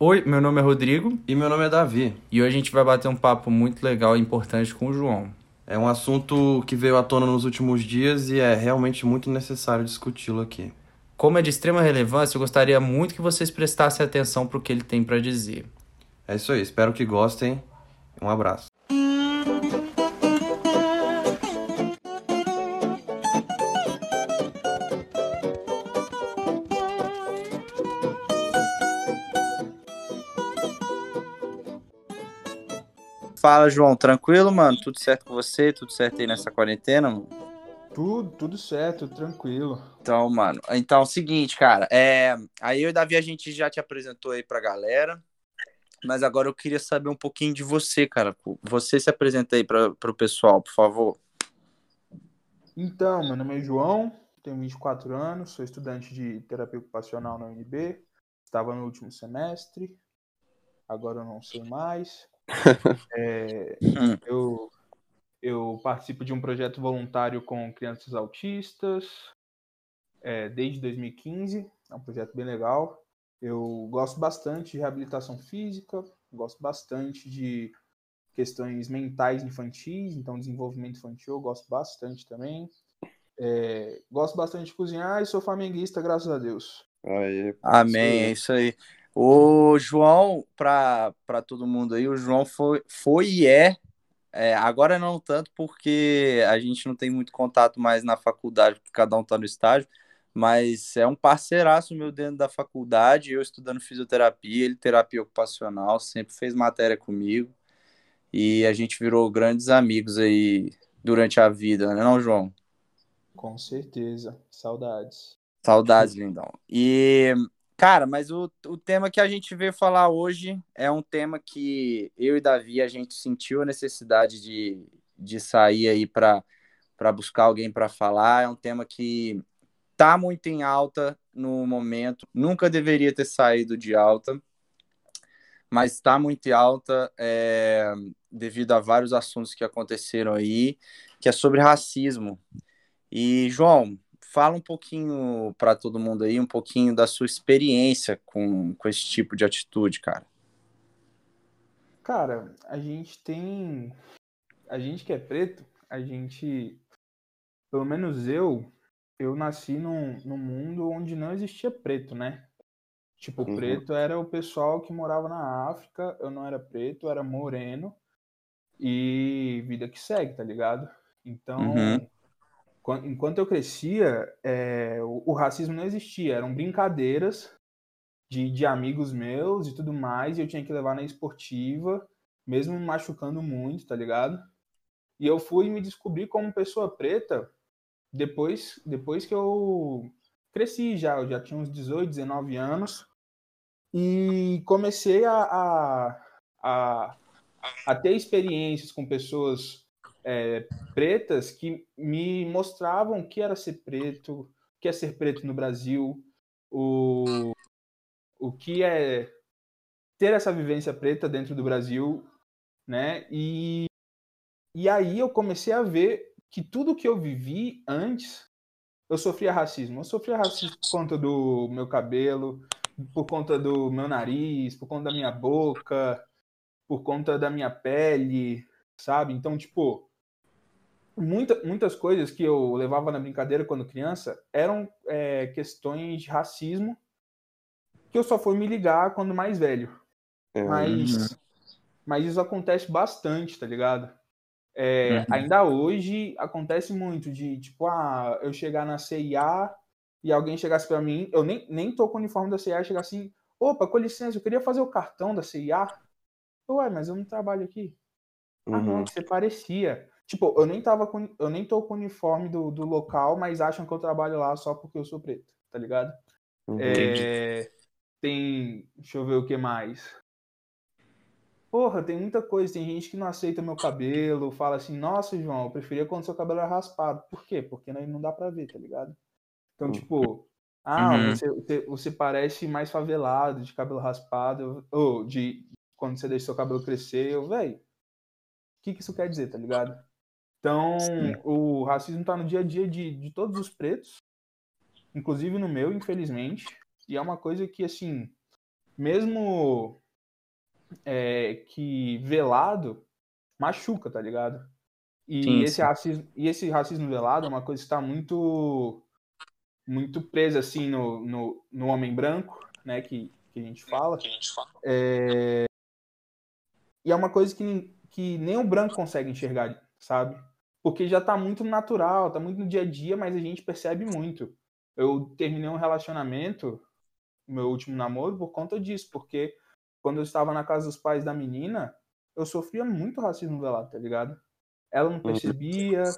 Oi, meu nome é Rodrigo E meu nome é Davi. e hoje a gente vai bater um papo muito legal e importante com o João. É um assunto que veio à tona nos últimos dias e é realmente muito necessário discuti-lo aqui. Como é de extrema relevância, eu gostaria muito que vocês prestassem atenção para o que ele tem para dizer. É isso aí, espero que gostem. Um abraço. Fala, João, tranquilo, mano? Tudo certo com você? Tudo certo aí nessa quarentena, mano? Tudo, tudo certo, tranquilo. Então, mano, então é o seguinte, cara, é, aí eu e o Davi a gente já te apresentou aí pra galera, mas agora eu queria saber um pouquinho de você, cara. Você se apresenta aí para pro pessoal, por favor. Então, meu nome é João, tenho 24 anos, sou estudante de terapia ocupacional na UNB, estava no último semestre, agora eu não sei mais. É, Hum. eu, eu participo de um projeto voluntário com crianças autistas é, desde 2015, é um projeto bem legal. Eu gosto bastante de reabilitação física, gosto bastante de questões mentais infantis, então desenvolvimento infantil eu gosto bastante também. É, gosto bastante de cozinhar e sou flamenguista, graças a Deus. Aí, Amém, é isso aí. O João, para todo mundo aí, o João foi, foi e é, é, agora não tanto porque a gente não tem muito contato mais na faculdade, porque cada um tá no estágio, mas é um parceiraço meu dentro da faculdade, eu estudando fisioterapia, ele terapia ocupacional, sempre fez matéria comigo e a gente virou grandes amigos aí durante a vida, né não, João? Com certeza, saudades. Saudades, lindão. E, cara, mas o, o tema que a gente veio falar hoje é um tema que eu e Davi, a gente sentiu a necessidade de, de sair aí para buscar alguém para falar. É um tema que tá muito em alta no momento, nunca deveria ter saído de alta, mas está muito em alta é, devido a vários assuntos que aconteceram aí, que é sobre racismo. E, João, fala um pouquinho para todo mundo aí, um pouquinho da sua experiência com, com esse tipo de atitude, cara. Cara, a gente tem. A gente que é preto, a gente. Pelo menos eu, eu nasci num, num mundo onde não existia preto, né? Tipo, Uhum. preto era o pessoal que morava na África, eu não era preto, eu era moreno. E vida que segue, tá ligado? Então, Uhum. Quan- enquanto eu crescia, é, o, o racismo não existia, eram brincadeiras de, de amigos meus e tudo mais, e eu tinha que levar na esportiva, mesmo me machucando muito, tá ligado? E eu fui me descobrir como pessoa preta depois, depois que eu cresci já, eu já tinha uns 18, 19 anos, e comecei a, a, a, a ter experiências com pessoas é, pretas que me mostravam o que era ser preto, o que é ser preto no Brasil, o, o que é ter essa vivência preta dentro do Brasil, né? E, e aí eu comecei a ver que tudo que eu vivi antes, eu sofria racismo. Eu sofria racismo por conta do meu cabelo, por conta do meu nariz, por conta da minha boca, por conta da minha pele, sabe? Então, tipo, muita, muitas coisas que eu levava na brincadeira quando criança eram é, questões de racismo que eu só fui me ligar quando mais velho. é, Mas, mas isso acontece bastante, tá ligado? É, Uhum. Ainda hoje acontece muito de, tipo, ah, eu chegar na CIA e alguém chegasse pra mim, eu nem, nem tô com o uniforme da CIA, e chegar assim, opa, com licença, eu queria fazer o cartão da CIA. Ué, mas eu não trabalho aqui. Ah, não, uhum. você parecia. Tipo, eu nem tava com, eu nem tô com o uniforme do, do local, mas acham que eu trabalho lá só porque eu sou preto, tá ligado? É, tem. Deixa eu ver o que mais. Porra, tem muita coisa. Tem gente que não aceita meu cabelo, fala assim, nossa, João, eu preferia quando seu cabelo era raspado. Por quê? Porque aí não dá pra ver, tá ligado? Então, Uhum. tipo, ah, Uhum. você, você, você parece mais favelado, de cabelo raspado, ou de quando você deixa seu cabelo crescer, eu, velho, o que, que isso quer dizer, tá ligado? Então, Sim. o racismo tá no dia a dia de, de todos os pretos, inclusive no meu, infelizmente. E é uma coisa que, assim, mesmo é, que velado, machuca, tá ligado? E Sim, esse sim. racismo, e esse racismo velado é uma coisa que está muito muito presa assim no, no, no homem branco, né, que, que a gente fala. É... E é uma coisa que, que nem o branco consegue enxergar, sabe? Porque já tá muito natural, tá muito no dia a dia, mas a gente percebe muito. Eu terminei um relacionamento, meu último namoro, por conta disso, porque quando eu estava na casa dos pais da menina, eu sofria muito racismo velado, tá ligado? Ela não percebia,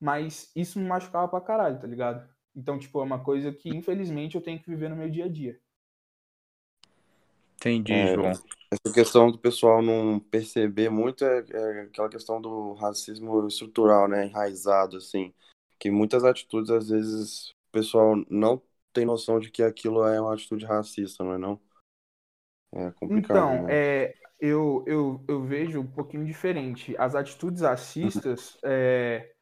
mas isso me machucava pra caralho, tá ligado? Então, tipo, é uma coisa que, infelizmente, eu tenho que viver no meu dia a dia. Entendi, É, João. Essa questão do pessoal não perceber muito é, é aquela questão do racismo estrutural, né? Enraizado, assim. Que muitas atitudes, às vezes, o pessoal não tem noção de que aquilo é uma atitude racista, não é não? É complicado, Então, né? é, eu, eu, eu vejo um pouquinho diferente. As atitudes racistas é,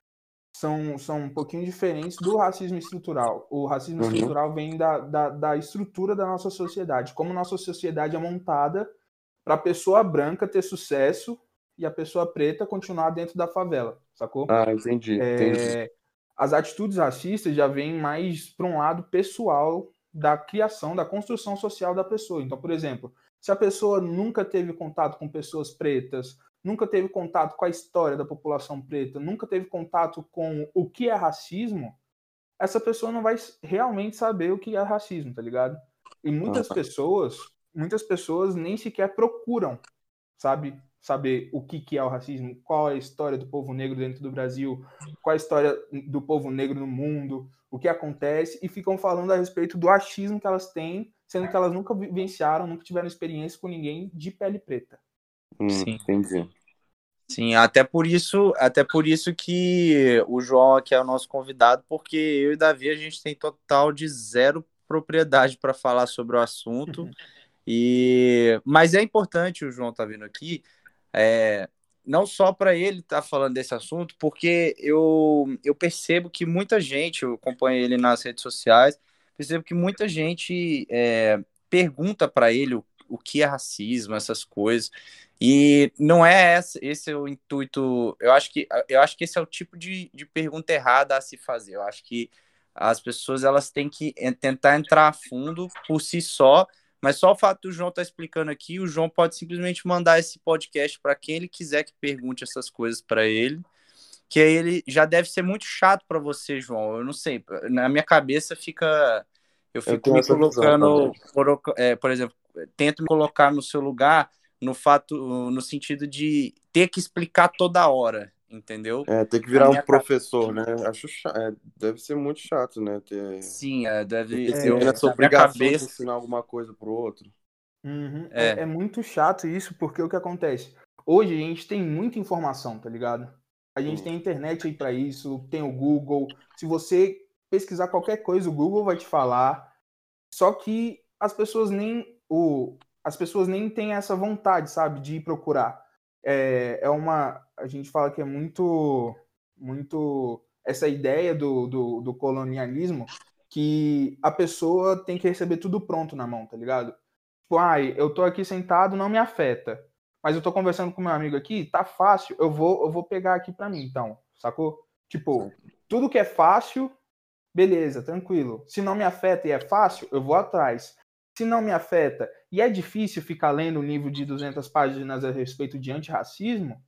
são, são um pouquinho diferentes do racismo estrutural. O racismo Uhum. estrutural vem da, da, da estrutura da nossa sociedade, como nossa sociedade é montada para a pessoa branca ter sucesso e a pessoa preta continuar dentro da favela, sacou? Ah, entendi, entendi. É, as atitudes racistas já vêm mais para um lado pessoal da criação, da construção social da pessoa. Então, por exemplo, se a pessoa nunca teve contato com pessoas pretas, nunca teve contato com a história da população preta, nunca teve contato com o que é racismo, essa pessoa não vai realmente saber o que é racismo, tá ligado? E muitas pessoas, muitas pessoas nem sequer procuram, sabe, saber o que que é o racismo, qual é a história do povo negro dentro do Brasil, qual é a história do povo negro no mundo, o que acontece e ficam falando a respeito do achismo que elas têm, sendo que elas nunca vivenciaram, nunca tiveram experiência com ninguém de pele preta. Hum, Sim. entendi. Sim, até por isso, até por isso que o João aqui é o nosso convidado, porque eu e Davi a gente tem total de zero propriedade para falar sobre o assunto. E mas é importante o João tá vindo aqui, é, não só para ele estar falando desse assunto, porque eu, eu percebo que muita gente, eu acompanho ele nas redes sociais, percebo que muita gente é, pergunta para ele o, o que é racismo, essas coisas. E não é esse, esse é o intuito. Eu acho que eu acho que esse é o tipo de, de pergunta errada a se fazer. Eu acho que as pessoas elas têm que en- tentar entrar a fundo por si só, mas só o fato do João estar explicando aqui, o João pode simplesmente mandar esse podcast para quem ele quiser que pergunte essas coisas para ele, que aí ele já deve ser muito chato para você, João. Eu não sei, na minha cabeça fica eu fico tenho me colocando, por, é, por exemplo, tento me colocar no seu lugar no fato, no sentido de ter que explicar toda hora, entendeu? É, tem que virar um professor, né? Acho chato, é, deve ser muito chato, né? Ter, Sim, é, deve. ter eu, essa obrigação de cabeça, ensinar alguma coisa pro outro. Uhum. É. É. é muito chato isso, porque o que acontece? Hoje a gente tem muita informação, tá ligado? A gente tem internet aí pra isso, tem o Google. Se você pesquisar qualquer coisa, o Google vai te falar. Só que as pessoas nem o, as pessoas nem têm essa vontade, sabe, de ir procurar. É, é uma, a gente fala que é muito, muito essa ideia do, do, do colonialismo que a pessoa tem que receber tudo pronto na mão, tá ligado? Tipo, ai, eu tô aqui sentado, não me afeta. Mas eu tô conversando com meu amigo aqui, tá fácil, eu vou, eu vou pegar aqui pra mim, então, sacou? Tipo, tudo que é fácil, beleza, tranquilo. Se não me afeta e é fácil, eu vou atrás. Se não me afeta e é difícil ficar lendo um livro de 200 páginas a respeito de antirracismo,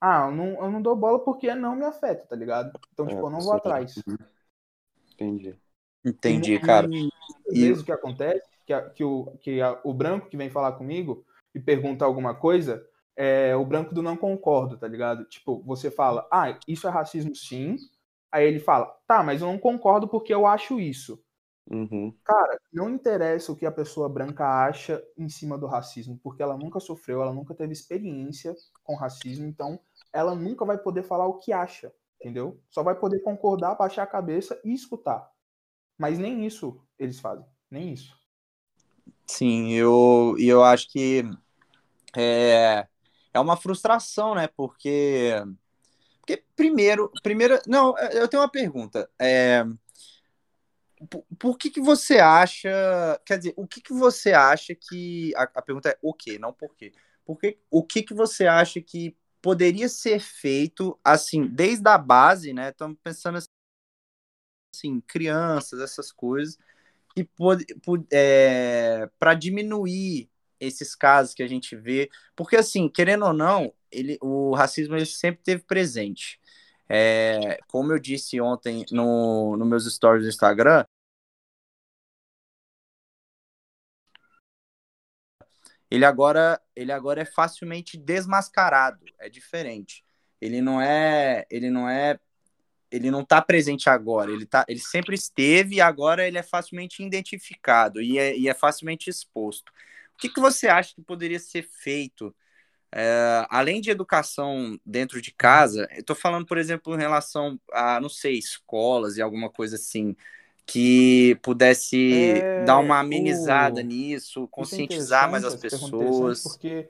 ah, eu não, eu não dou bola porque não me afeta, tá ligado? Então, É, tipo, eu não vou atrás. Entendi. entendi, E- cara. E, E- o que acontece, que, a- que, o, que a- o branco que vem falar comigo e pergunta alguma coisa, é o branco do não concordo, tá ligado? Tipo, você fala, ah, isso é racismo sim. Aí ele fala, tá, mas eu não concordo porque eu acho isso. Uhum. Cara, não interessa o que a pessoa branca acha em cima do racismo, porque ela nunca sofreu, ela nunca teve experiência com racismo, então ela nunca vai poder falar o que acha, entendeu? Só vai poder concordar, baixar a cabeça e escutar. Mas nem isso eles fazem, nem isso. Sim, eu, eu acho que é, é uma frustração, né? Porque, porque primeiro, primeiro, não, eu tenho uma pergunta. É, por, por, que, que você acha. Quer dizer, o que, que você acha que. A, a pergunta é o quê, não por quê. Porque, o que, que você acha que poderia ser feito, assim, desde a base, né? Estamos pensando assim, crianças, essas coisas, que pode, é, para diminuir esses casos que a gente vê, porque assim, querendo ou não, ele, o racismo ele sempre teve presente. É, como eu disse ontem no, no meus stories do Instagram, ele agora, ele agora é facilmente desmascarado, é diferente. Ele não é, ele não é, ele não está presente agora, ele, tá, ele sempre esteve e agora ele é facilmente identificado e é, e é facilmente exposto. O que, que você acha que poderia ser feito é, além de educação dentro de casa, eu estou falando, por exemplo, em relação a, não sei, escolas e alguma coisa assim, que pudesse é, dar uma amenizada o... nisso, é conscientizar mais as pessoas. Porque,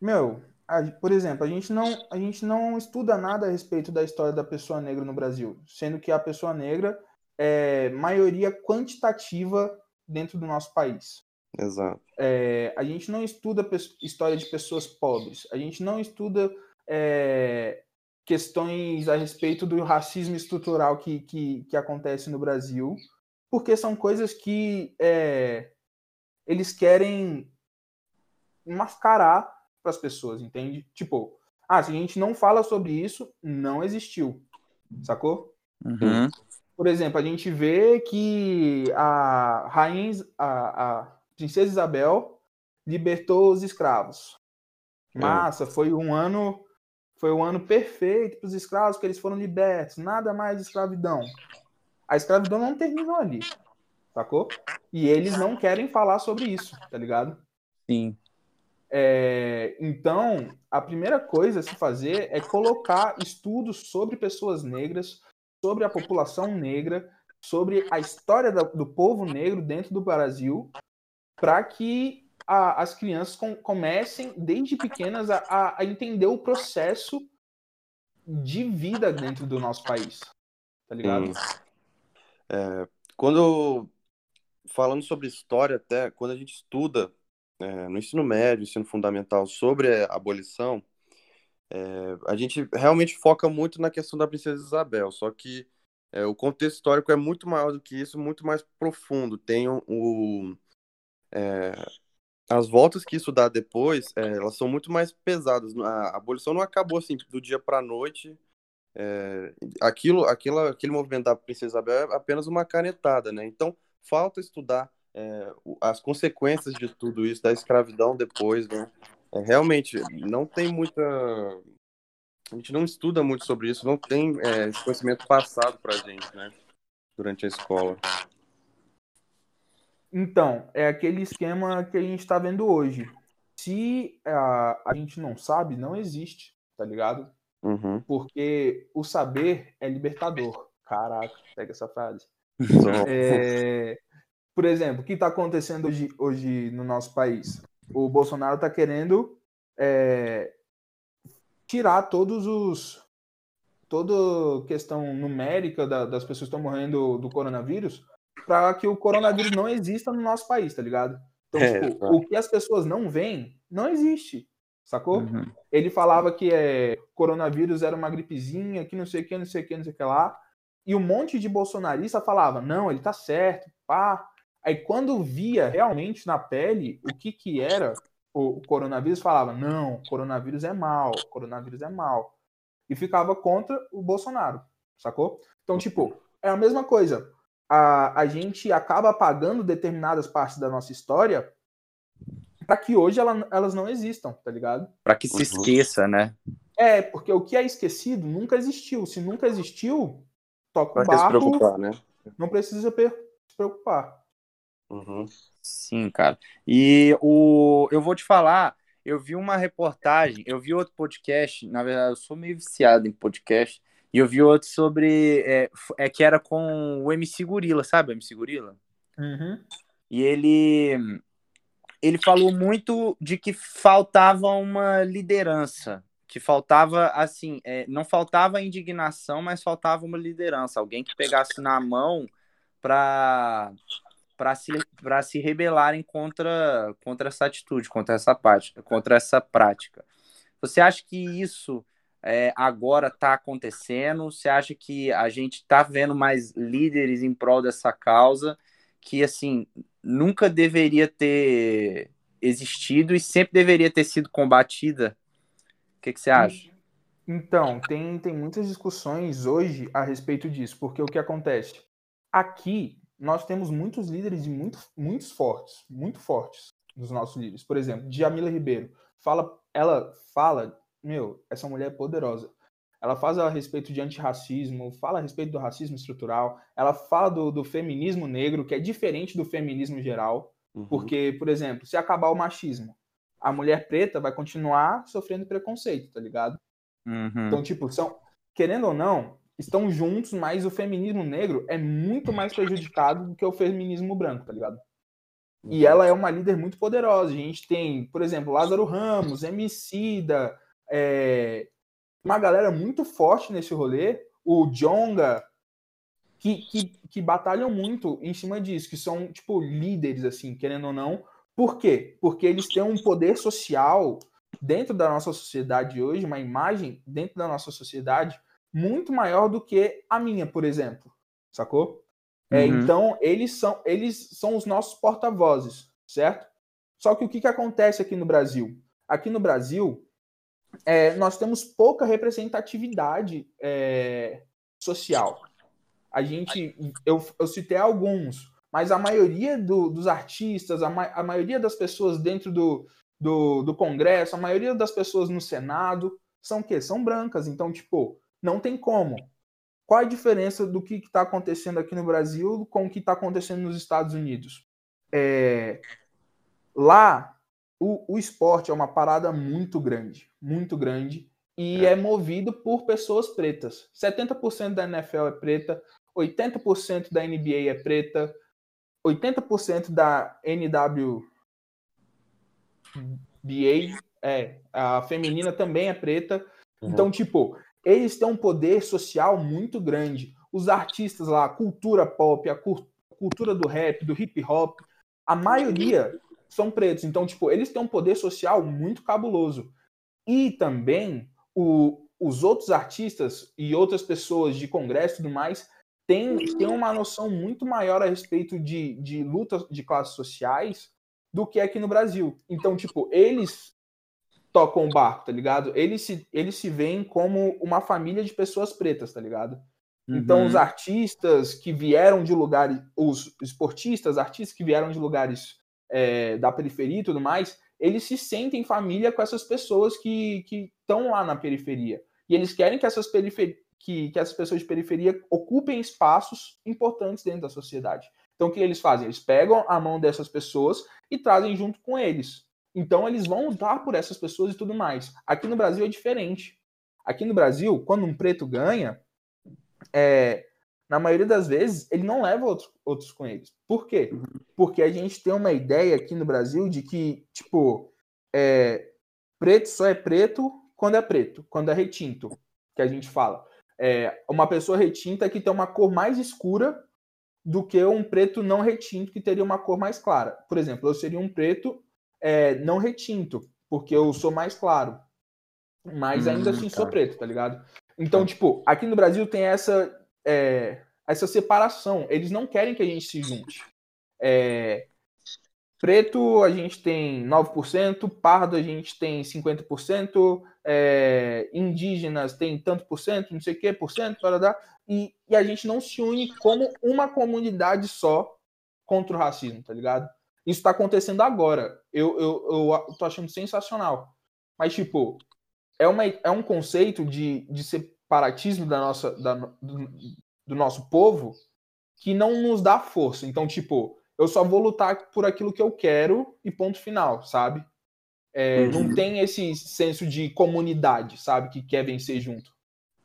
meu, a, por exemplo, a gente, não, a gente não estuda nada a respeito da história da pessoa negra no Brasil, sendo que a pessoa negra é maioria quantitativa dentro do nosso país. Exato. É, a gente não estuda história de pessoas pobres, a gente não estuda é, questões a respeito do racismo estrutural que, que, que, acontece no Brasil, porque são coisas que é, eles querem mascarar para as pessoas, entende? Tipo, ah, se a gente não fala sobre isso, não existiu, sacou? Uhum. Por exemplo, a gente vê que a rainha, a, a Princesa Isabel libertou os escravos. Massa, foi um ano foi um ano perfeito para os escravos que eles foram libertos, nada mais de escravidão. A escravidão não terminou ali, sacou? E eles não querem falar sobre isso, tá ligado? Sim. É, então, a primeira coisa a se fazer é colocar estudos sobre pessoas negras, sobre a população negra, sobre a história do povo negro dentro do Brasil, para que a, as crianças com, comecem, desde pequenas, a, a, entender o processo de vida dentro do nosso país. Tá ligado? É, quando falando sobre história, até quando a gente estuda é, no ensino médio, ensino fundamental sobre a abolição, é, a gente realmente foca muito na questão da princesa Isabel, só que é, o contexto histórico é muito maior do que isso, muito mais profundo. Tem o, o é, as voltas que isso dá depois, é, elas são muito mais pesadas. A abolição não acabou assim do dia para a noite. É, aquilo, aquilo, aquele movimento da Princesa Isabel é apenas uma canetada, né? Então falta estudar é, as consequências de tudo isso, da escravidão depois, né? É, realmente não tem muita, a gente não estuda muito sobre isso, não tem é, esse conhecimento passado para gente, né? Durante a escola. Então, é aquele esquema que a gente está vendo hoje. Se a, a gente não sabe, não existe, tá ligado? Uhum. Porque o saber é libertador. Caraca, pega essa frase. é, por exemplo, o que está acontecendo hoje, hoje no nosso país? O Bolsonaro está querendo é, tirar todos os. toda questão numérica da, das pessoas que estão morrendo do coronavírus para que o coronavírus não exista no nosso país, tá ligado? Então, é, tipo, tá. o que as pessoas não veem, não existe, sacou? Uhum. Ele falava que é, coronavírus era uma gripezinha, que não sei o que, não sei o que, não sei o que lá. E um monte de bolsonarista falava, não, ele tá certo, pá. Aí quando via realmente na pele o que que era o, o coronavírus, falava, não, coronavírus é mal, coronavírus é mal. E ficava contra o Bolsonaro, sacou? Então, tipo, é a mesma coisa a, a gente acaba apagando determinadas partes da nossa história para que hoje ela, elas não existam, tá ligado? Para que se uhum. esqueça, né? É, porque o que é esquecido nunca existiu. Se nunca existiu, toca o barco. Se preocupar, né? Não precisa se preocupar. Uhum. Sim, cara. E o, eu vou te falar, eu vi uma reportagem, eu vi outro podcast, na verdade, eu sou meio viciado em podcast, e eu vi outro sobre. É, é que era com o MC Gorila, sabe? O MC Gorila? Uhum. E ele. Ele falou muito de que faltava uma liderança. Que faltava, assim, é, não faltava indignação, mas faltava uma liderança. Alguém que pegasse na mão para para se, se rebelarem contra, contra essa atitude, contra essa, prática, contra essa prática. Você acha que isso é, agora está acontecendo? Você acha que a gente está vendo mais líderes em prol dessa causa que, assim, nunca deveria ter existido e sempre deveria ter sido combatida? O que, que você acha? Então, tem, tem muitas discussões hoje a respeito disso, porque o que acontece? Aqui, nós temos muitos líderes e muito, muitos fortes, muito fortes dos nossos líderes. Por exemplo, Djamila Ribeiro. Fala, ela fala, meu, essa mulher é poderosa. Ela fala a respeito de antirracismo, fala a respeito do racismo estrutural, ela fala do, do feminismo negro, que é diferente do feminismo geral, uhum. porque, por exemplo, se acabar o machismo, a mulher preta vai continuar sofrendo preconceito, tá ligado? Uhum. Então, tipo, são, querendo ou não, estão juntos, mas o feminismo negro é muito mais prejudicado do que o feminismo branco, tá ligado? E uhum. ela é uma líder muito poderosa. A gente tem, por exemplo, Lázaro Ramos, Emicida, é, uma galera muito forte nesse rolê, o Jonga, que, que, que batalham muito em cima disso, que são, tipo, líderes, assim, querendo ou não. Por quê? Porque eles têm um poder social dentro da nossa sociedade hoje, uma imagem dentro da nossa sociedade muito maior do que a minha, por exemplo. Sacou? É, uhum. Então, eles são, eles são os nossos porta-vozes, certo? Só que o que, que acontece aqui no Brasil? Aqui no Brasil, é, nós temos pouca representatividade é, social. A gente, eu, eu citei alguns, mas a maioria do, dos artistas, a, ma, a, maioria das pessoas dentro do, do, do Congresso, a maioria das pessoas no Senado, são o quê? São brancas. Então, tipo, não tem como. Qual a diferença do que está acontecendo aqui no Brasil com o que está acontecendo nos Estados Unidos? É... Lá, o, o esporte é uma parada muito grande, muito grande, e é, é movido por pessoas pretas. 70% da NFL é preta, 80% da NBA é preta, 80% da NWBA, é, a feminina também é preta. Uhum. Então, tipo, eles têm um poder social muito grande. Os artistas lá, a cultura pop, a cultura do rap, do hip hop, a maioria são pretos. Então, tipo, eles têm um poder social muito cabuloso. E também o, os outros artistas e outras pessoas de congresso e tudo mais têm, têm uma noção muito maior a respeito de, de lutas de classes sociais do que aqui no Brasil. Então, tipo, eles tocam o barco, tá ligado? Eles se, eles se veem como uma família de pessoas pretas, tá ligado? Uhum. Então, os artistas que vieram de lugares, os esportistas, artistas que vieram de lugares é, da periferia e tudo mais, eles se sentem família com essas pessoas que estão lá na periferia. E eles querem que essas, perifer que, que essas pessoas de periferia ocupem espaços importantes dentro da sociedade. Então, o que eles fazem? Eles pegam a mão dessas pessoas e trazem junto com eles. Então eles vão lutar por essas pessoas e tudo mais. Aqui no Brasil é diferente. Aqui no Brasil, quando um preto ganha, é, na maioria das vezes ele não leva outros, outros com eles. Por quê? Porque a gente tem uma ideia aqui no Brasil de que, tipo, é, preto só é preto quando é preto, quando é retinto, que a gente fala. É, uma pessoa retinta que tem uma cor mais escura do que um preto não retinto que teria uma cor mais clara. Por exemplo, eu seria um preto é, não retinto, porque eu sou mais claro. Mas ainda hum, assim tá. sou preto, tá ligado? Então, tá. tipo, aqui no Brasil tem essa, é, essa separação. Eles não querem que a gente se junte. É, preto a gente tem 9%, pardo a gente tem 50%, é, indígenas tem tanto por cento, não sei o que, por cento, e, e a gente não se une como uma comunidade só contra o racismo, tá ligado? Isso está acontecendo agora. Eu, eu, eu tô achando sensacional. Mas, tipo, é, uma, é um conceito de, de separatismo da nossa, da, do, do nosso povo que não nos dá força. Então, tipo, eu só vou lutar por aquilo que eu quero e ponto final, sabe? É, uhum. Não tem esse senso de comunidade, sabe? Que quer vencer junto.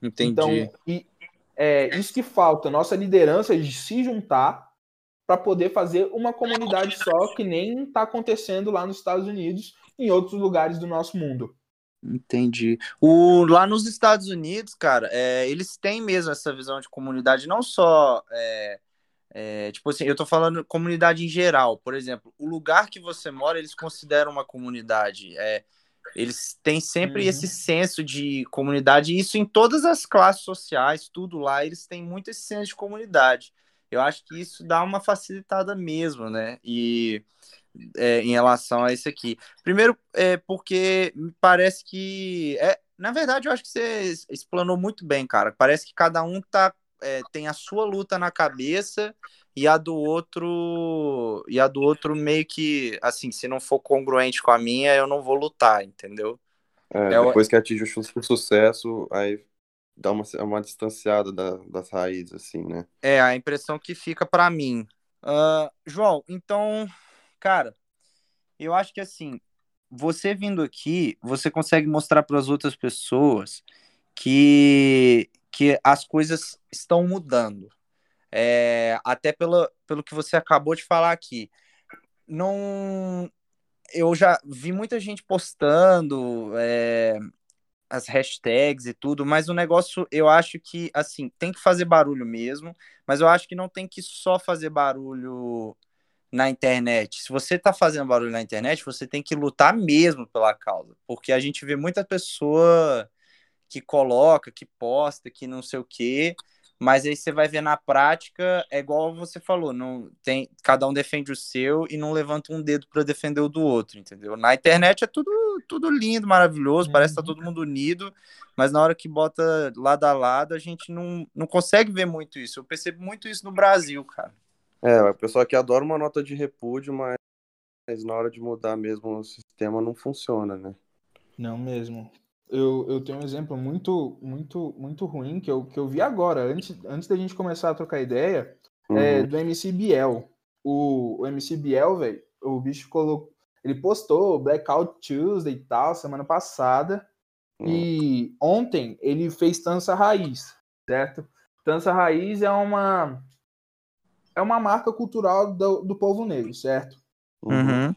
Entendi. Então, e, é isso que falta. Nossa liderança de se juntar para poder fazer uma comunidade só, que nem está acontecendo lá nos Estados Unidos e em outros lugares do nosso mundo. Entendi. O, lá nos Estados Unidos, cara, é, eles têm mesmo essa visão de comunidade, não só é, É, tipo assim, eu tô falando comunidade em geral. Por exemplo, o lugar que você mora, eles consideram uma comunidade. É, eles têm sempre uhum. esse senso de comunidade, e isso em todas as classes sociais, tudo lá, eles têm muito esse senso de comunidade. Eu acho que isso dá uma facilitada mesmo, né? E é, em relação a isso aqui. Primeiro, é porque parece que. É, na verdade, eu acho que você explanou muito bem, cara. Parece que cada um tá, é, tem a sua luta na cabeça e a do outro. E a do outro meio que, assim, se não for congruente com a minha, eu não vou lutar, entendeu? É, é depois que atinge o sucesso, aí dá uma, uma distanciada da, das raízes, assim, né? É, a impressão que fica para mim. Uh, João, então Cara, eu acho que assim, você vindo aqui, você consegue mostrar para as outras pessoas que, que as coisas estão mudando. É, até pelo, pelo que você acabou de falar aqui. Não, eu já vi muita gente postando é, as hashtags e tudo, mas o negócio eu acho que assim tem que fazer barulho mesmo, mas eu acho que não tem que só fazer barulho na internet. Se você está fazendo barulho na internet, você tem que lutar mesmo pela causa, porque a gente vê muita pessoa que coloca, que posta, que não sei o quê, mas aí você vai ver na prática, é igual você falou, não tem, cada um defende o seu e não levanta um dedo para defender o do outro, entendeu? Na internet é tudo tudo lindo, maravilhoso, uhum. parece que tá todo mundo unido, mas na hora que bota lado a lado, a gente não, não consegue ver muito isso. Eu percebo muito isso no Brasil, cara. É, o pessoal que adora uma nota de repúdio, mas, mas na hora de mudar mesmo o sistema não funciona, né? Não mesmo. Eu, eu tenho um exemplo muito, muito, muito ruim que eu, que eu vi agora, antes, antes da gente começar a trocar ideia, é uhum. é do MC Biel. O, o MC Biel, velho, o bicho colocou. Ele postou Blackout Tuesday e tal, semana passada. Uhum. E ontem ele fez Tança Raiz, certo? Tança Raiz é uma é uma marca cultural do, do povo negro, certo? Uhum.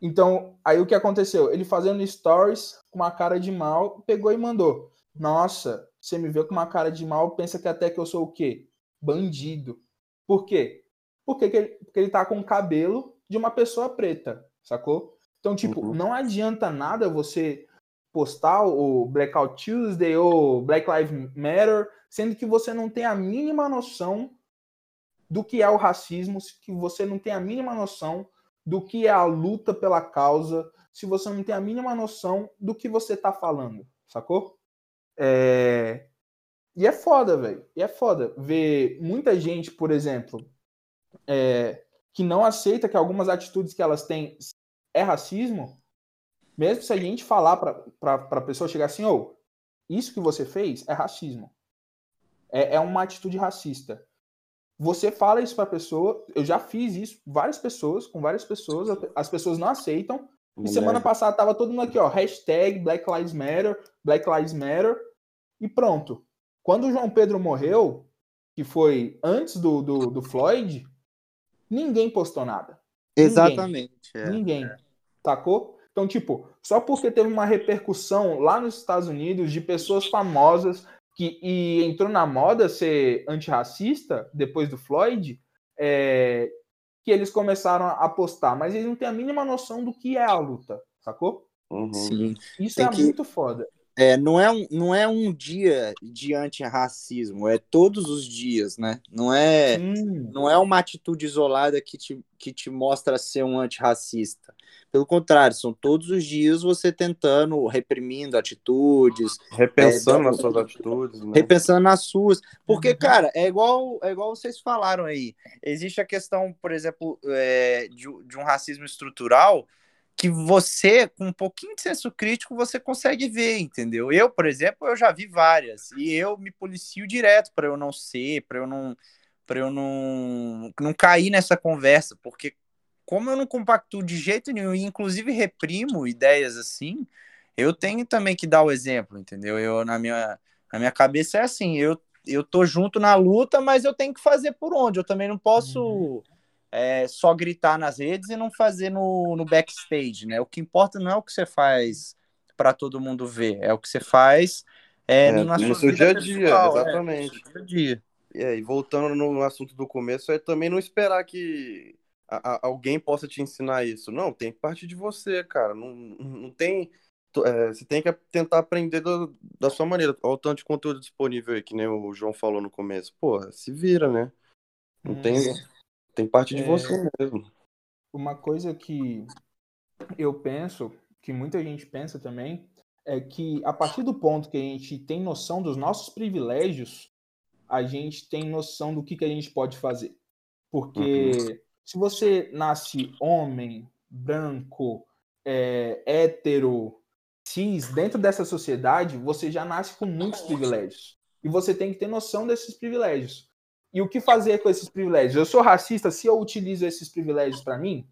Então, aí o que aconteceu? Ele fazendo stories com uma cara de mal, pegou e mandou. Nossa, você me vê com uma cara de mal, pensa que até que eu sou o quê? Bandido. Por quê? Porque, ele, porque ele tá com o cabelo de uma pessoa preta, sacou? Então, tipo, uhum. não adianta nada você postar o Blackout Tuesday ou Black Lives Matter, sendo que você não tem a mínima noção do que é o racismo, que você não tem a mínima noção do que é a luta pela causa, se você não tem a mínima noção do que você tá falando, sacou? É... E é foda, velho. E é foda ver muita gente, por exemplo, é... que não aceita que algumas atitudes que elas têm é racismo, mesmo se a gente falar pra, pra, pra pessoa chegar assim, ô, oh, isso que você fez é racismo. É, é uma atitude racista. Você fala isso para a pessoa, eu já fiz isso, várias pessoas, com várias pessoas, as pessoas não aceitam. E semana passada tava todo mundo aqui, ó, hashtag Black Lives Matter, Black Lives Matter, e pronto. Quando o João Pedro morreu, que foi antes do, do, do Floyd, ninguém postou nada. Exatamente. Ninguém. É. ninguém. Tacou? Então, tipo, só porque teve uma repercussão lá nos Estados Unidos de pessoas famosas que e entrou na moda ser antirracista depois do Floyd, é, que eles começaram a apostar, mas eles não têm a mínima noção do que é a luta, sacou? Uhum. Sim. Isso Tem é que... muito foda. É, não, é um, não é um dia de antirracismo, é todos os dias, né? Não é, não é uma atitude isolada que te, que te mostra ser um antirracista. Pelo contrário, são todos os dias você tentando, reprimindo atitudes. Repensando é, nas suas atitudes. Né? Repensando nas suas. Porque, uhum. cara, é igual, é igual vocês falaram aí. Existe a questão, por exemplo, é, de, de um racismo estrutural que você, com um pouquinho de senso crítico, você consegue ver, entendeu? Eu, por exemplo, eu já vi várias e eu me policio direto para eu não ser, para eu não para eu não não cair nessa conversa, porque como eu não compacto de jeito nenhum e inclusive reprimo ideias assim, eu tenho também que dar o exemplo, entendeu? Eu na minha na minha cabeça é assim, eu eu tô junto na luta, mas eu tenho que fazer por onde. Eu também não posso uhum é, só gritar nas redes e não fazer no, no backstage, né? O que importa não é o que você faz para todo mundo ver, é o que você faz é, é, no seu dia a dia, pessoal, exatamente. É, dia a dia. É, e voltando no assunto do começo, é também não esperar que a, a, alguém possa te ensinar isso. Não, tem partir de você, cara. Não, não tem. É, você tem que tentar aprender do, da sua maneira. Olha o tanto de conteúdo disponível aí, que nem o João falou no começo. Pô, se vira, né? Não hum. tem. Tem parte de é... você mesmo. Uma coisa que eu penso, que muita gente pensa também, é que a partir do ponto que a gente tem noção dos nossos privilégios, a gente tem noção do que, que a gente pode fazer. Porque uhum. se você nasce homem, branco, é, hétero, cis, dentro dessa sociedade, você já nasce com muitos privilégios. E você tem que ter noção desses privilégios. E o que fazer com esses privilégios? Eu sou racista se eu utilizo esses privilégios para mim?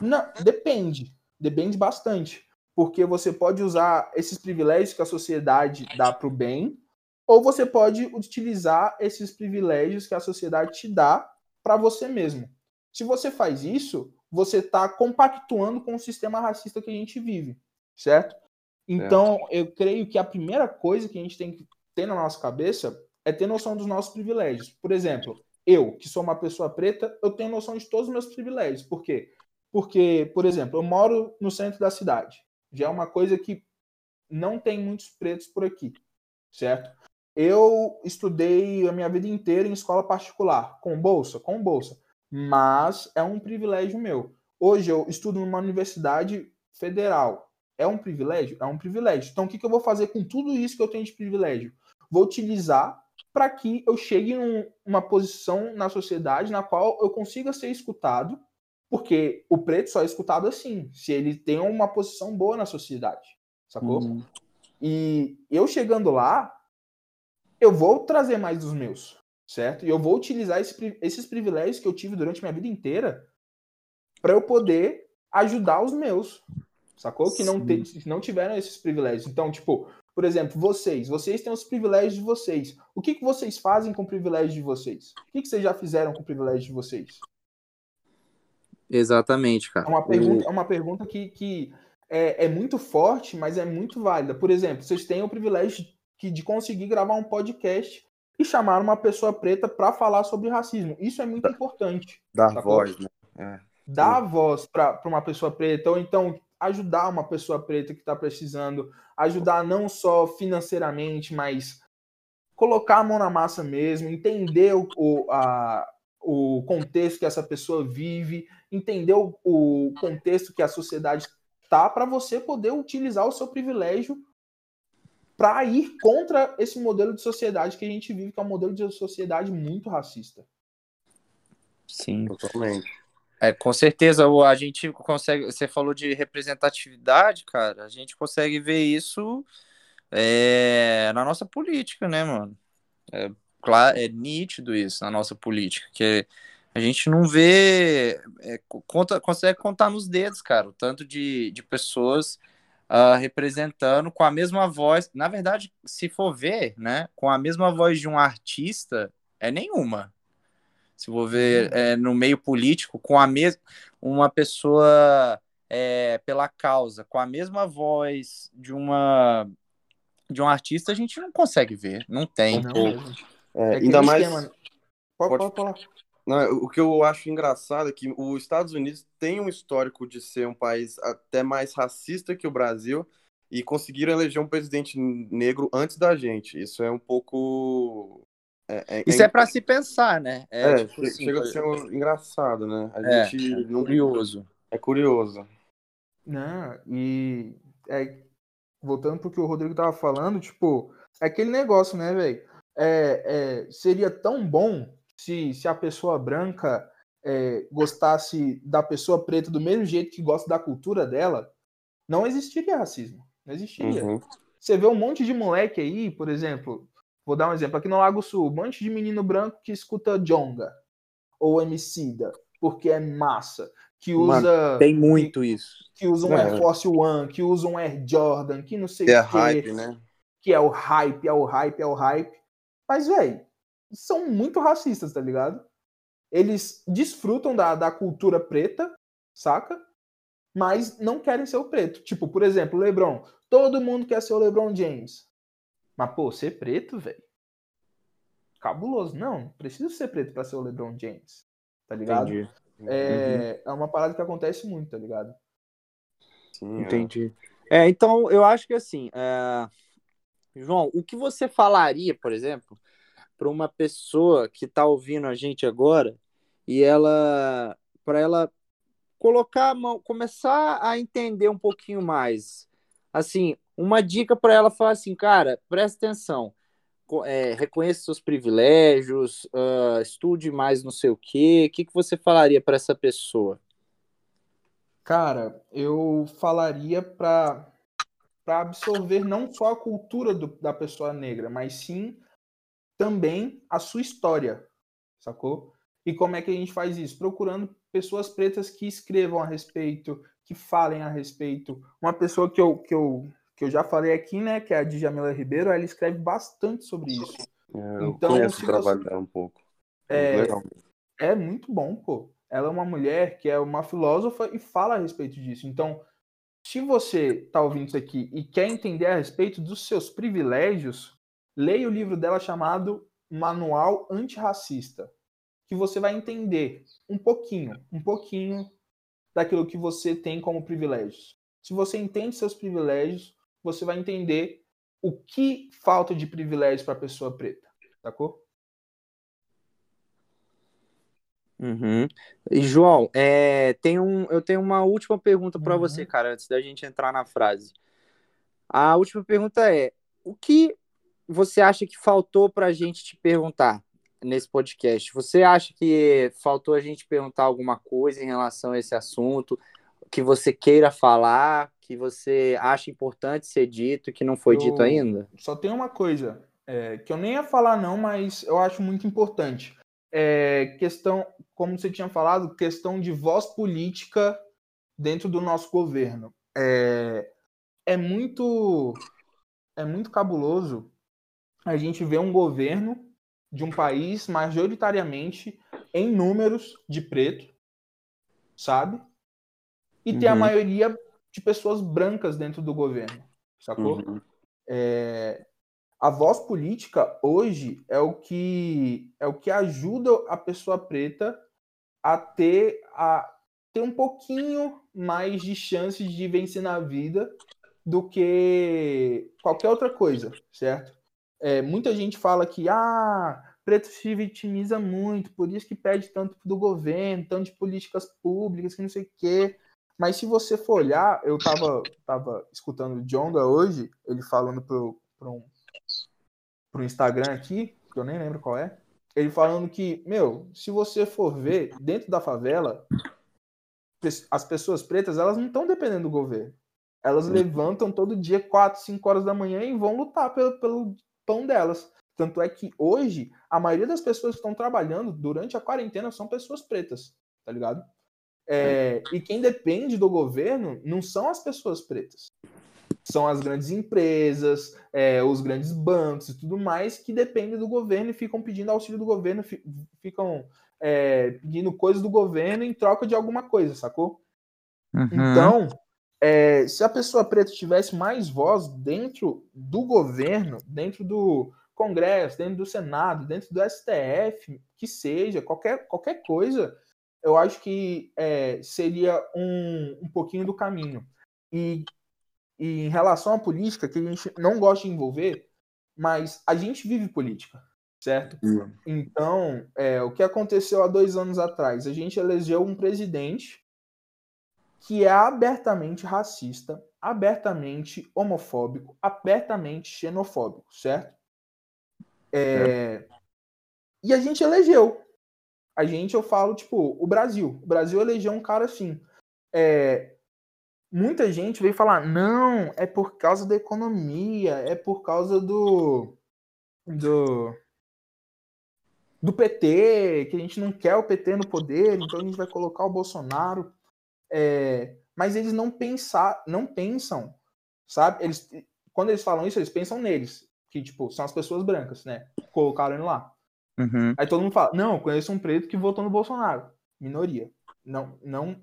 Não, depende. Depende bastante. Porque você pode usar esses privilégios que a sociedade dá para o bem, ou você pode utilizar esses privilégios que a sociedade te dá para você mesmo. Se você faz isso, você está compactuando com o sistema racista que a gente vive, certo? Então, é. eu creio que a primeira coisa que a gente tem que ter na nossa cabeça é ter noção dos nossos privilégios. Por exemplo, eu, que sou uma pessoa preta, eu tenho noção de todos os meus privilégios. Por quê? Porque, por exemplo, eu moro no centro da cidade. Já é uma coisa que não tem muitos pretos por aqui, certo? Eu estudei a minha vida inteira em escola particular, com bolsa, com bolsa, mas é um privilégio meu. Hoje eu estudo numa universidade federal. É um privilégio? É um privilégio. Então o que, que eu vou fazer com tudo isso que eu tenho de privilégio? Vou utilizar para que eu chegue em uma posição na sociedade na qual eu consiga ser escutado, porque o preto só é escutado assim, se ele tem uma posição boa na sociedade, sacou? Uhum. E eu chegando lá, eu vou trazer mais dos meus, certo? E eu vou utilizar esse, esses privilégios que eu tive durante minha vida inteira para eu poder ajudar os meus, sacou? Que não, te, não tiveram esses privilégios. Então, tipo, por exemplo, vocês, vocês têm os privilégios de vocês. O que, que vocês fazem com o privilégio de vocês? O que, que vocês já fizeram com o privilégio de vocês? Exatamente, cara. É uma pergunta, é uma pergunta que, que é, é, muito forte, mas é muito válida. Por exemplo, vocês têm o privilégio de, de conseguir gravar um podcast e chamar uma pessoa preta para falar sobre racismo. Isso é muito importante. Dar voz, né? É. Dar voz para uma pessoa preta, ou então ajudar uma pessoa preta que está precisando, ajudar não só financeiramente, mas colocar a mão na massa mesmo, entender o, o, a, o contexto que essa pessoa vive, entender o, o contexto que a sociedade está, para você poder utilizar o seu privilégio para ir contra esse modelo de sociedade que a gente vive, que é um modelo de sociedade muito racista. Sim, totalmente. É, com certeza, a gente consegue. Você falou de representatividade, cara. A gente consegue ver isso é, na nossa política, né, mano? É, claro, é nítido isso na nossa política, que a gente não vê, é, conta, consegue contar nos dedos, cara, o tanto de, de pessoas uh, representando com a mesma voz. Na verdade, se for ver, né, com a mesma voz de um artista, é nenhuma se vou ver uhum. é, no meio político, com a mesma uma pessoa é, pela causa, com a mesma voz de uma de um artista, a gente não consegue ver, não tem. Não, é, ainda mais. Pode, pode, pode não, o que eu acho engraçado é que os Estados Unidos têm um histórico de ser um país até mais racista que o Brasil e conseguiram eleger um presidente negro antes da gente. Isso é um pouco é, é, Isso é, é para se pensar, né? É, é tipo assim, chega a ser um engraçado, né? A é, gente é não... curioso. É curioso. Não, e é, voltando pro que o Rodrigo tava falando, tipo, é aquele negócio, né, velho? É, seria tão bom se, se a pessoa branca gostasse da pessoa preta do mesmo jeito que gosta da cultura dela, não existiria racismo. Não existiria. Uhum. Você vê um monte de moleque aí, por exemplo, Vou dar um exemplo. Aqui no Lago Sul, um monte de menino branco que escuta Jonga ou Emicida, porque é massa. Que usa. Mano, tem muito que, isso. Que usa um é. Air Force One, que usa um Air Jordan, que não sei é o quê. hype, né? Que é o hype, é o hype, é o hype. Mas, velho, são muito racistas, tá ligado? Eles desfrutam da, da cultura preta, saca? Mas não querem ser o preto. Tipo, por exemplo, o LeBron. Todo mundo quer ser o LeBron James. Mas, pô, ser preto, velho. cabuloso. Não, precisa ser preto para ser o LeBron James, tá ligado? Entendi. É, é uma parada que acontece muito, tá ligado? Sim, é. Entendi. É, então eu acho que assim, é, João, o que você falaria, por exemplo, para uma pessoa que está ouvindo a gente agora e ela, para ela colocar a mão, começar a entender um pouquinho mais, assim, uma dica para ela falar assim, cara, presta atenção, é, reconheça seus privilégios, ah, estude mais não sei o quê, o que que você falaria para essa pessoa? Cara, eu falaria para absorver não só a cultura do- da pessoa negra, mas sim também a sua história, sacou? E como é que a gente faz isso? Procurando pessoas pretas que escrevam a respeito, que falem a respeito. Uma pessoa que eu, que eu, que eu já falei aqui, né, que é a Djamila Ribeiro, ela escreve bastante sobre isso. É, eu Então, conheço o trabalho dela um pouco. É, Legal. é muito bom, pô. Ela é uma mulher que é uma filósofa e fala a respeito disso. Então, se você tá ouvindo isso aqui e quer entender a respeito dos seus privilégios, leia o livro dela chamado Manual Antirracista, que você vai entender um pouquinho, um pouquinho daquilo que você tem como privilégios. Se você entende seus privilégios, você vai entender o que falta de privilégio para a pessoa preta, sacou? Uhum. E João, é, tem um, eu tenho uma última pergunta para Uhum. você, cara, antes da gente entrar na frase. A última pergunta é: o que você acha que faltou para a gente te perguntar nesse podcast? Você acha que faltou a gente perguntar alguma coisa em relação a esse assunto que você queira falar, que você acha importante ser dito e que não foi Eu- dito ainda? Só tem uma coisa é, que eu nem ia falar não, mas eu acho muito importante. É, questão, como você tinha falado, questão de voz política dentro do nosso governo. É, é muito é muito cabuloso a gente ver um governo de um país majoritariamente em números de preto, sabe? E ter a Uhum. maioria de pessoas brancas dentro do governo, sacou? Uhum. É, a voz política hoje é o que é o que ajuda a pessoa preta a ter a ter um pouquinho mais de chances de vencer na vida do que qualquer outra coisa, certo? É, muita gente fala que ah, preto se vitimiza muito, por isso que pede tanto do governo, tanto de políticas públicas, que não sei o quê. Mas se você for olhar, eu tava, tava escutando o Jonga hoje, ele falando pro, pro, um, pro Instagram aqui, que eu nem lembro qual é, ele falando que, meu, se você for ver, dentro da favela, as pessoas pretas, elas não estão dependendo do governo. Elas levantam todo dia, 4, 5 horas da manhã e vão lutar pelo, pelo pão delas. Tanto é que hoje, a maioria das pessoas que estão trabalhando durante a quarentena são pessoas pretas, tá ligado? É, e quem depende do governo não são as pessoas pretas. São as grandes empresas, é, os grandes bancos e tudo mais que dependem do governo e ficam pedindo auxílio do governo, fi- ficam é, pedindo coisas do governo em troca de alguma coisa, sacou? Então, é, se a pessoa preta tivesse mais voz dentro do governo, dentro do Congresso, dentro do Senado, dentro do STF, que seja, qualquer, qualquer coisa, eu acho que é, seria um, um pouquinho do caminho. E, e em relação à política, que a gente não gosta de envolver, mas a gente vive política, certo? Uhum. Então, é, o que aconteceu há dois anos atrás? A gente elegeu um presidente que é abertamente racista, abertamente homofóbico, abertamente xenofóbico, certo? É, E a gente elegeu. A gente, eu falo, tipo, o Brasil. O Brasil elegeu um cara assim. É, Muita gente veio falar, não, é por causa da economia, é por causa do. do do PT, que a gente não quer o PT no poder, então a gente vai colocar o Bolsonaro. É, mas eles não pensar, não pensam, sabe? Eles, quando eles falam isso, eles pensam neles, que tipo são as pessoas brancas, né? Colocaram lá. Uhum. Aí todo mundo fala, não, eu conheço um preto que votou no Bolsonaro, minoria. Não, não.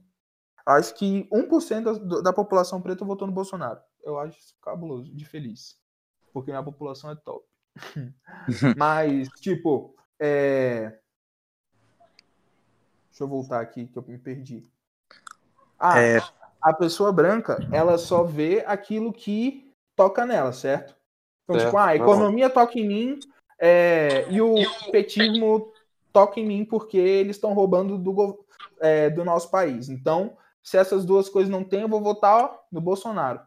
Acho que 1% da, da população preta votou no Bolsonaro. Eu acho isso cabuloso, de feliz, porque minha população é top. Mas, tipo, é... deixa eu voltar aqui que eu me perdi. Ah, é... a pessoa branca, ela só vê aquilo que toca nela, certo? Então, tipo, ah, a economia toca em mim é... e o petismo toca em mim porque eles estão roubando do, é, do nosso país. Então, se essas duas coisas não tem, eu vou votar no Bolsonaro.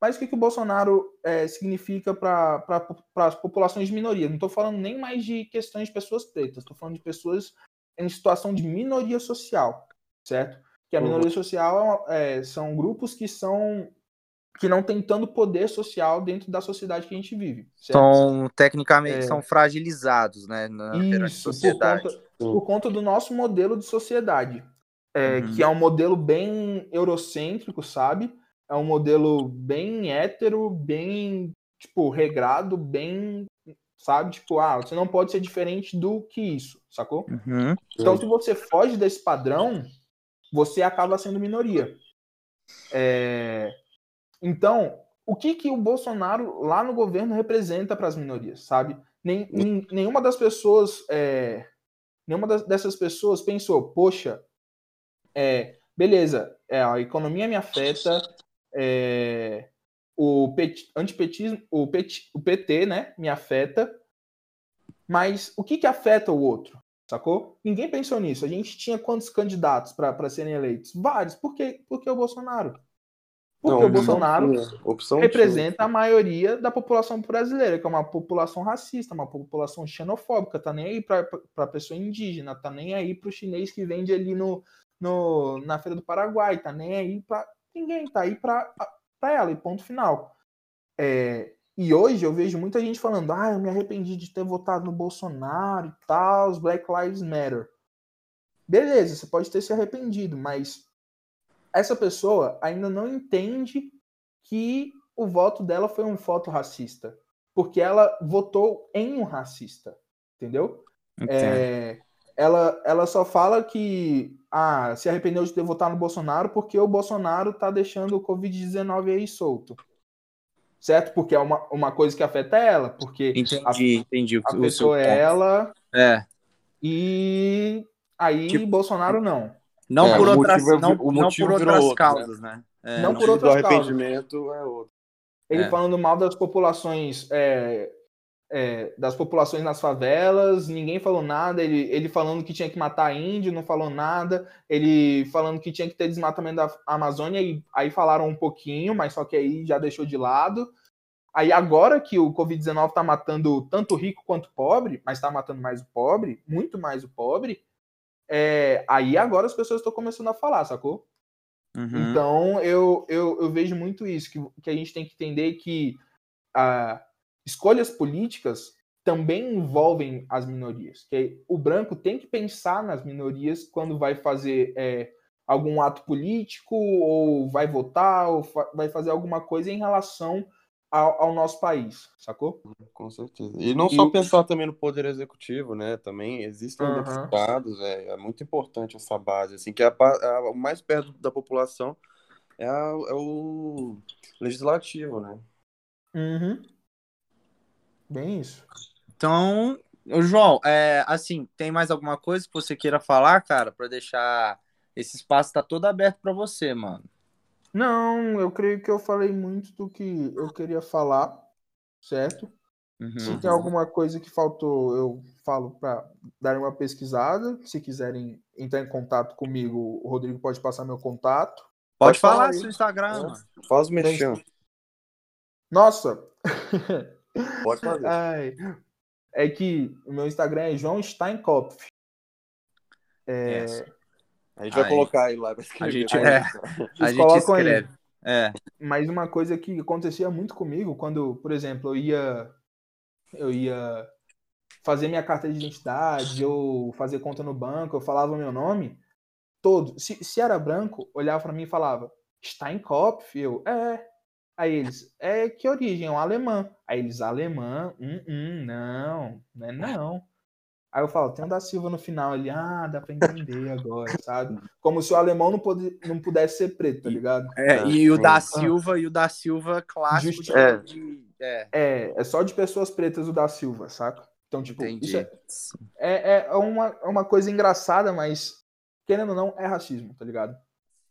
Mas o que, que o Bolsonaro é, significa para as populações de minoria? Não estou falando nem mais de questões de pessoas pretas, estou falando de pessoas em situação de minoria social, certo? Que a uhum. minoria social é, é, são grupos que são que não têm tanto poder social dentro da sociedade que a gente vive. Certo? São tecnicamente é... são fragilizados, né? Na Isso, sociedade. Por conta, por conta do nosso modelo de sociedade, é, uhum. que é um modelo bem eurocêntrico, sabe? é um modelo bem hétero, bem, tipo, regrado, bem, sabe? Tipo, ah, você não pode ser diferente do que isso, sacou? Uhum. Então, se você foge desse padrão, você acaba sendo minoria. É... Então, o que, que o Bolsonaro lá no governo representa para as minorias, sabe? Nem, nem, nenhuma das pessoas, é... nenhuma das, dessas pessoas pensou, poxa, é, beleza, é, a economia me afeta, é, o pet, antipetismo, o, pet, o PT, né, me afeta, mas o que que afeta o outro, sacou? Ninguém pensou nisso. A gente tinha quantos candidatos para serem eleitos? Vários. Por quê? Porque o Bolsonaro. Porque não, o Bolsonaro opção representa a maioria da população brasileira, que é uma população racista, uma população xenofóbica, tá nem aí para a pessoa indígena, tá nem aí para o chinês que vende ali no, no, na Feira do Paraguai, tá nem aí para Ninguém tá aí para ela, e ponto final. É, e hoje eu vejo muita gente falando: ah, eu me arrependi de ter votado no Bolsonaro e tal, os Black Lives Matter. Beleza, você pode ter se arrependido, mas essa pessoa ainda não entende que o voto dela foi um voto racista. Porque ela votou em um racista. Entendeu? É, ela, ela só fala que ah, se arrependeu de ter votado no Bolsonaro porque o Bolsonaro tá deixando o Covid-19 aí solto. Certo? Porque é uma, uma coisa que afeta ela. Porque entendi, a, entendi. A pessoa é ela. É. E aí tipo, Bolsonaro não. Não é, por outras, é, não, não por outras outro, né? causas, né? né? É, não, não por outras causas. arrependimento é outro. Ele é. falando mal das populações é, é, das populações nas favelas, ninguém falou nada, ele, ele falando que tinha que matar índio, não falou nada, ele falando que tinha que ter desmatamento da Amazônia, e aí falaram um pouquinho, mas só que aí já deixou de lado. Aí agora que o Covid-19 está matando tanto rico quanto pobre, mas está matando mais o pobre, muito mais o pobre, é, aí agora as pessoas estão começando a falar, sacou? Uhum. Então eu, eu, eu vejo muito isso, que, que a gente tem que entender que a escolhas políticas também envolvem as minorias. Que o branco tem que pensar nas minorias quando vai fazer é, algum ato político, ou vai votar, ou vai fazer alguma coisa em relação ao, ao, nosso país, sacou? Com certeza. E não só pensar também no poder executivo, né? Também existem uhum. deputados, é, é, muito importante essa base, assim, que é o mais perto da população é, a, é o legislativo, né? Uhum. Bem isso. Então, João, é, assim, tem mais alguma coisa que você queira falar, cara, para deixar esse espaço tá todo aberto para você, mano? Não, eu creio que eu falei muito do que eu queria falar, certo? Uhum. Se tem alguma coisa que faltou, eu falo para dar uma pesquisada. Se quiserem entrar em contato comigo, o Rodrigo pode passar meu contato. Pode, pode falar, falar seu Instagram, é. Faz o mexão. Nossa, Pode fazer. Ai, é que o meu Instagram é João Steinkopf. É... A gente vai colocar aí lá pra escrever. A gente, é, a gente escreve. É. Mas uma coisa que acontecia muito comigo, quando, por exemplo, eu ia eu ia fazer minha carta de identidade ou fazer conta no banco, eu falava o meu nome, todo. Se, se era branco, olhava para mim e falava Steinkopf, eu, é, Aí eles, é que origem? É um alemã. Aí eles, alemã? Hum, hum, não, não é não. Aí eu falo, tem um da Silva no final ali, ah, dá pra entender agora, sabe? Como se o alemão não, pode, não pudesse ser preto, tá ligado? É, É, e o da Silva, e o da Silva clássico Justi- É. de- é, É, é só de pessoas pretas o da Silva, saca? Então, tipo, entendi. isso é, é, é uma, é uma coisa engraçada, mas, querendo ou não, é racismo, tá ligado?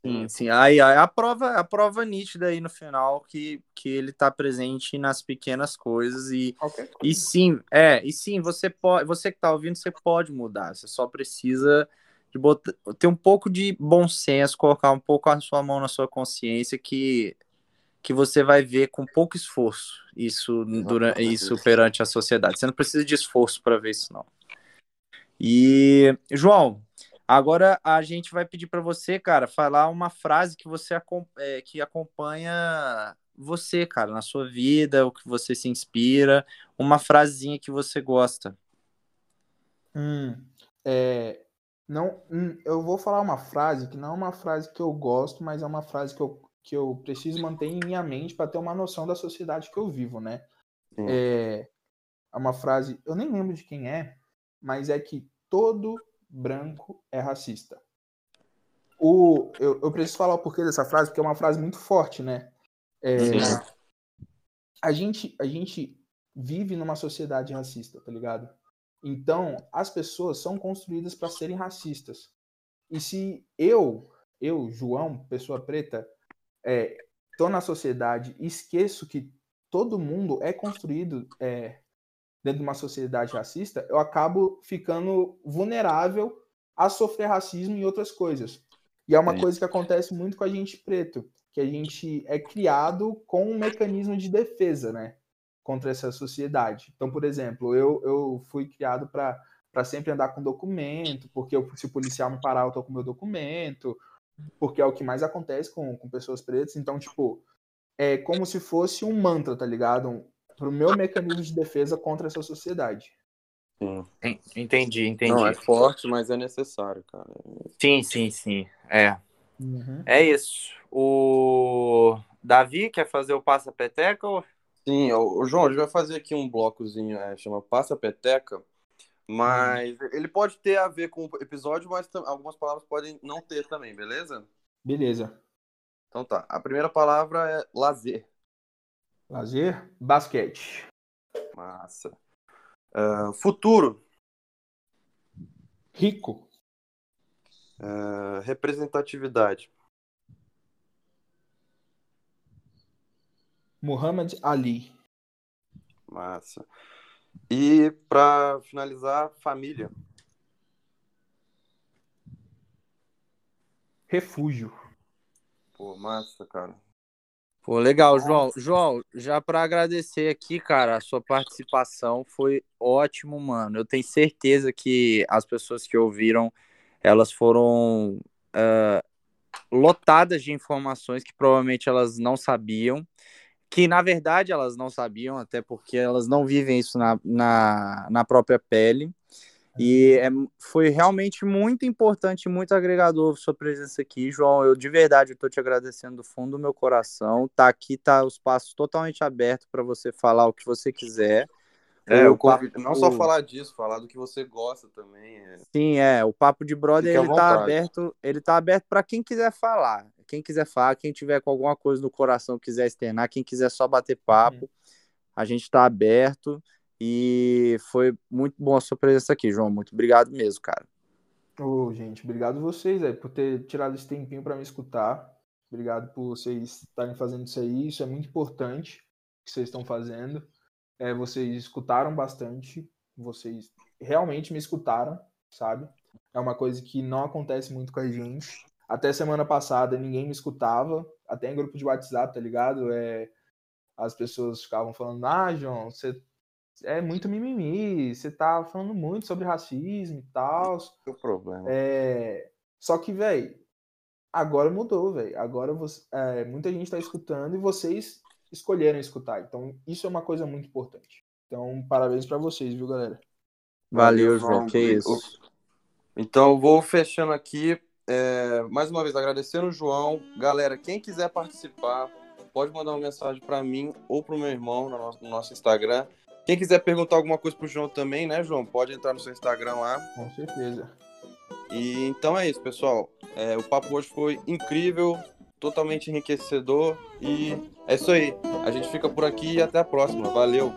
Sim, sim. Aí a prova, a prova nítida aí no final que, que ele tá presente nas pequenas coisas e, coisa. e sim, é, e sim, você pode, você que tá ouvindo, você pode mudar. Você só precisa de botar, ter um pouco de bom senso, colocar um pouco a sua mão na sua consciência que que você vai ver com pouco esforço isso durante isso perante a sociedade. Você não precisa de esforço para ver isso não. E João, Agora a gente vai pedir para você, cara, falar uma frase que você é, que acompanha você, cara, na sua vida, o que você se inspira, uma frasezinha que você gosta. Hum, é, não, hum, eu vou falar uma frase que não é uma frase que eu gosto, mas é uma frase que eu, que eu preciso manter em minha mente para ter uma noção da sociedade que eu vivo, né? Sim. É, é uma frase, eu nem lembro de quem é, mas é que todo branco é racista. O, eu, eu preciso falar o porquê dessa frase, porque é uma frase muito forte, né? É, a gente, a gente vive numa sociedade racista, tá ligado? Então, as pessoas são construídas para serem racistas. E se eu, eu, João, pessoa preta, é, tô na sociedade e esqueço que todo mundo é construído é, dentro de uma sociedade racista, eu acabo ficando vulnerável a sofrer racismo e outras coisas. E é uma coisa que acontece muito com a gente preto, que a gente é criado com um mecanismo de defesa, né? Contra essa sociedade. Então, por exemplo, eu, eu fui criado para sempre andar com documento, porque eu, se o policial me parar, eu tô com meu documento, porque é o que mais acontece com, com pessoas pretas. Então, tipo, é como se fosse um mantra, tá ligado? Um, pro meu mecanismo de defesa contra essa sociedade. Sim. Entendi, entendi. Não, é forte, mas é necessário, cara. Sim, sim, sim. É. É isso. O Davi quer fazer o passa peteca ou Sim, o, o João, a gente vai fazer aqui um blocozinho, é, chama Passa Peteca, mas ele pode ter a ver com o episódio, mas algumas palavras podem não ter também, beleza? Beleza. Então tá. A primeira palavra é lazer. Lazer, basquete. Massa. Ah, futuro. Rico, Ah, representatividade. Muhammad Ali. Massa. E pra finalizar, família. Refúgio. Pô, massa, cara. Pô, legal, João. João, já para agradecer aqui, cara, a sua participação foi ótimo, mano. Eu tenho certeza que as pessoas que ouviram, elas foram ah, lotadas de informações que provavelmente elas não sabiam, que na verdade elas não sabiam, até porque elas não vivem isso na, na, na própria pele. E é, foi realmente muito importante, muito agregador sua presença aqui, João. Eu de verdade estou te agradecendo do fundo do meu coração. Tá aqui, tá os passos totalmente abertos para você falar o que você quiser. É, O eu convido, não só papo- falar disso, falar do que você gosta também. é. Sim, é. O papo de brother Fique ele tá aberto, ele tá aberto para quem quiser falar. Quem quiser falar, quem tiver com alguma coisa no coração quiser externar, quem quiser só bater papo, a gente tá aberto. E foi muito bom a sua presença aqui, João. Muito obrigado mesmo, cara. Ô, gente, obrigado vocês aí, por ter tirado esse tempinho para me escutar. Obrigado por vocês estarem fazendo isso aí. Isso é muito importante o que vocês estão fazendo. É, vocês escutaram bastante, vocês realmente me escutaram, sabe? É uma coisa que não acontece muito com a gente. Até semana passada ninguém me escutava, até em grupo de WhatsApp, tá ligado? É, as pessoas ficavam falando: Ah, João, você é muito mimimi, você tá falando muito sobre racismo e tal. O problema. É, Só que, velho, agora mudou, velho. Agora você... é, muita gente tá escutando e vocês escolheram escutar. Então, isso é uma coisa muito importante. Então, parabéns pra vocês, viu, galera? Valeu, João. Que isso. Então, vou fechando aqui. é, mais uma vez, agradecendo o João. Galera, quem quiser participar, pode mandar uma mensagem para mim ou para o meu irmão no nosso, no nosso Instagram. Quem quiser perguntar alguma coisa pro João também, né, João? Pode entrar no seu Instagram lá. Com certeza. E então é isso, pessoal. É, o papo hoje foi incrível, totalmente enriquecedor. E é isso aí. A gente fica por aqui e até a próxima. Valeu!